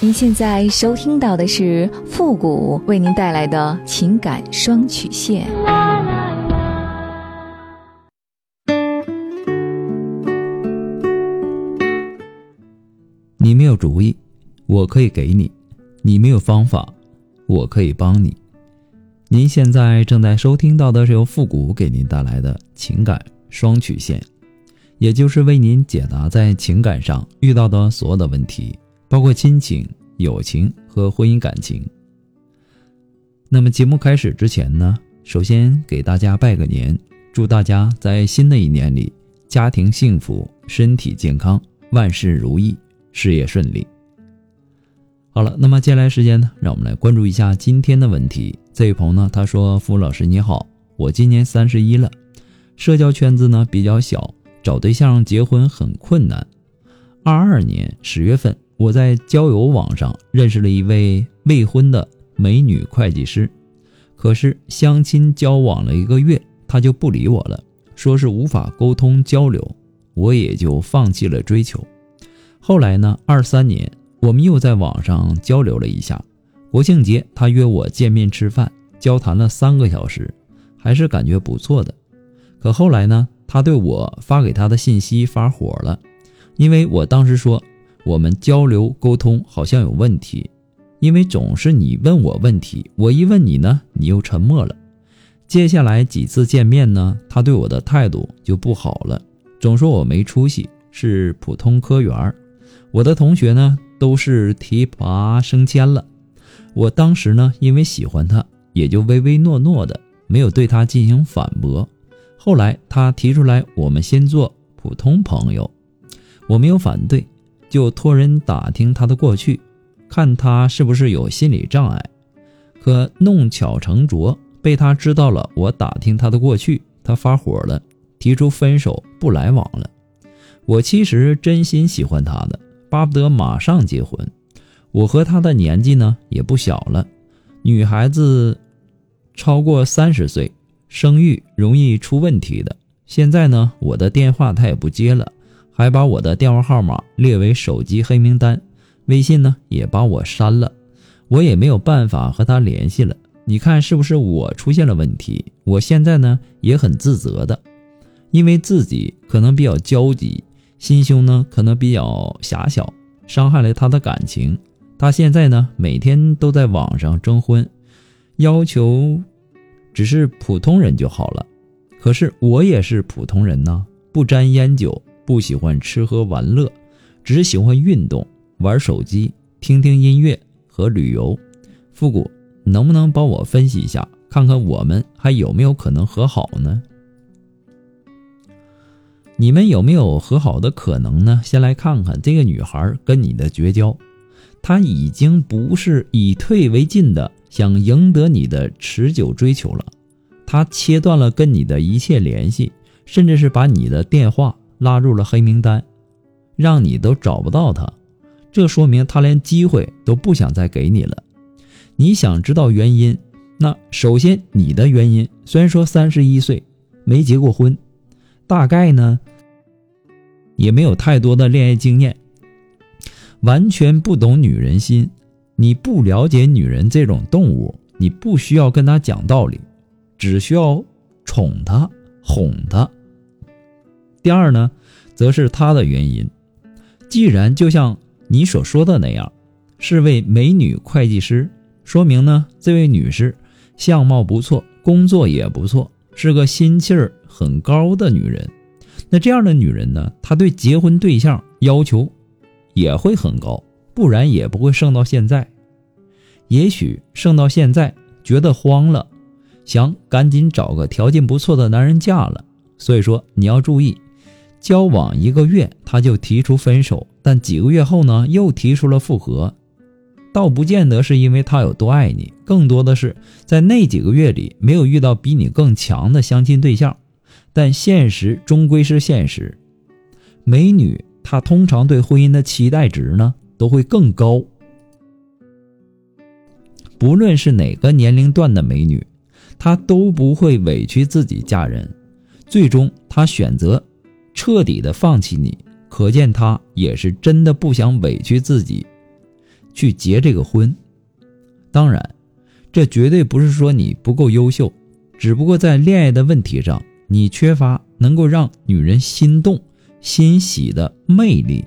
您现在收听到的是复古为您带来的情感双曲线。你没有主意，我可以给你；你没有方法，我可以帮你。您现在正在收听到的是由复古给您带来的情感双曲线，也就是为您解答在情感上遇到的所有的问题，包括亲情、友情和婚姻感情。那么节目开始之前呢，首先给大家拜个年，祝大家在新的一年里家庭幸福、身体健康、万事如意。事业顺利。好了，那么接下来时间呢，让我们来关注一下今天的问题。这位朋友呢，他说：“付老师你好，我今年三十一了，社交圈子呢比较小，找对象结婚很困难。二二年十月份，我在交友网上认识了一位未婚的美女会计师，可是相亲交往了一个月，她就不理我了，说是无法沟通交流，我也就放弃了追求。”后来呢？二三年，我们又在网上交流了一下。国庆节，他约我见面吃饭，交谈了三个小时，还是感觉不错的。可后来呢？他对我发给他的信息发火了，因为我当时说我们交流沟通好像有问题，因为总是你问我问题，我一问你呢，你又沉默了。接下来几次见面呢，他对我的态度就不好了，总说我没出息，是普通科员儿。我的同学呢，都是提拔升迁了。我当时呢，因为喜欢他，也就唯唯诺诺的，没有对他进行反驳。后来他提出来，我们先做普通朋友，我没有反对，就托人打听他的过去，看他是不是有心理障碍。可弄巧成拙，被他知道了我打听他的过去，他发火了，提出分手，不来往了。我其实真心喜欢他的。巴不得马上结婚，我和他的年纪呢也不小了，女孩子超过三十岁，生育容易出问题的。现在呢，我的电话他也不接了，还把我的电话号码列为手机黑名单，微信呢也把我删了，我也没有办法和他联系了。你看是不是我出现了问题？我现在呢也很自责的，因为自己可能比较焦急。心胸呢，可能比较狭小，伤害了他的感情。他现在呢，每天都在网上征婚，要求只是普通人就好了。可是我也是普通人呢，不沾烟酒，不喜欢吃喝玩乐，只喜欢运动、玩手机、听听音乐和旅游。复古，能不能帮我分析一下，看看我们还有没有可能和好呢？你们有没有和好的可能呢？先来看看这个女孩跟你的绝交，她已经不是以退为进的想赢得你的持久追求了，她切断了跟你的一切联系，甚至是把你的电话拉入了黑名单，让你都找不到他。这说明他连机会都不想再给你了。你想知道原因？那首先你的原因，虽然说三十一岁没结过婚。大概呢，也没有太多的恋爱经验，完全不懂女人心。你不了解女人这种动物，你不需要跟她讲道理，只需要宠她、哄她。第二呢，则是她的原因。既然就像你所说的那样，是位美女会计师，说明呢，这位女士相貌不错，工作也不错，是个心气儿。很高的女人，那这样的女人呢？她对结婚对象要求也会很高，不然也不会剩到现在。也许剩到现在觉得慌了，想赶紧找个条件不错的男人嫁了。所以说你要注意，交往一个月他就提出分手，但几个月后呢又提出了复合，倒不见得是因为他有多爱你，更多的是在那几个月里没有遇到比你更强的相亲对象。但现实终归是现实，美女她通常对婚姻的期待值呢都会更高。不论是哪个年龄段的美女，她都不会委屈自己嫁人，最终她选择彻底的放弃你，可见他也是真的不想委屈自己。去结这个婚。当然，这绝对不是说你不够优秀，只不过在恋爱的问题上，你缺乏能够让女人心动、欣喜的魅力。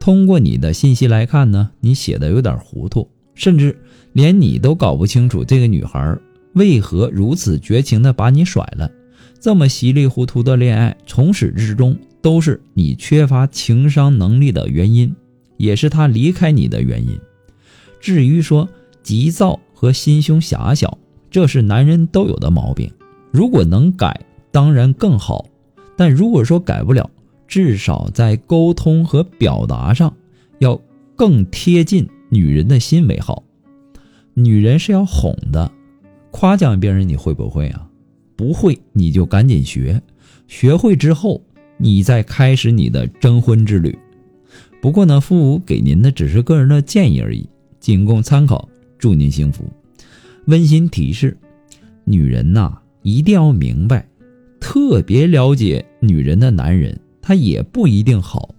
通过你的信息来看呢，你写的有点糊涂，甚至连你都搞不清楚这个女孩为何如此绝情的把你甩了。这么稀里糊涂的恋爱，从始至终都是你缺乏情商能力的原因，也是他离开你的原因。至于说急躁和心胸狭小，这是男人都有的毛病。如果能改，当然更好；但如果说改不了，至少在沟通和表达上要更贴近女人的心为好。女人是要哄的，夸奖别人你会不会啊？不会你就赶紧学，学会之后你再开始你的征婚之旅。不过呢，父母给您的只是个人的建议而已，仅供参考。祝您幸福。温馨提示：女人呐，一定要明白，特别了解女人的男人，他也不一定好；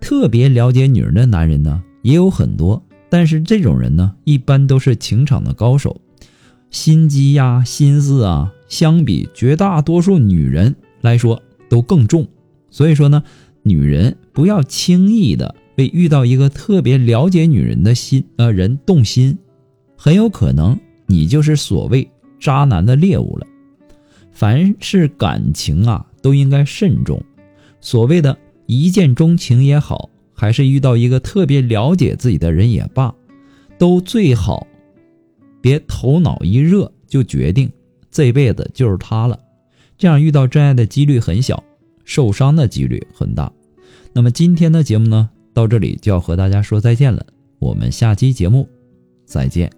特别了解女人的男人呢，也有很多。但是这种人呢，一般都是情场的高手，心机呀、心思啊。相比绝大多数女人来说都更重，所以说呢，女人不要轻易的为遇到一个特别了解女人的心呃人动心，很有可能你就是所谓渣男的猎物了。凡是感情啊，都应该慎重。所谓的一见钟情也好，还是遇到一个特别了解自己的人也罢，都最好别头脑一热就决定。这辈子就是他了，这样遇到真爱的几率很小，受伤的几率很大。那么今天的节目呢，到这里就要和大家说再见了，我们下期节目再见。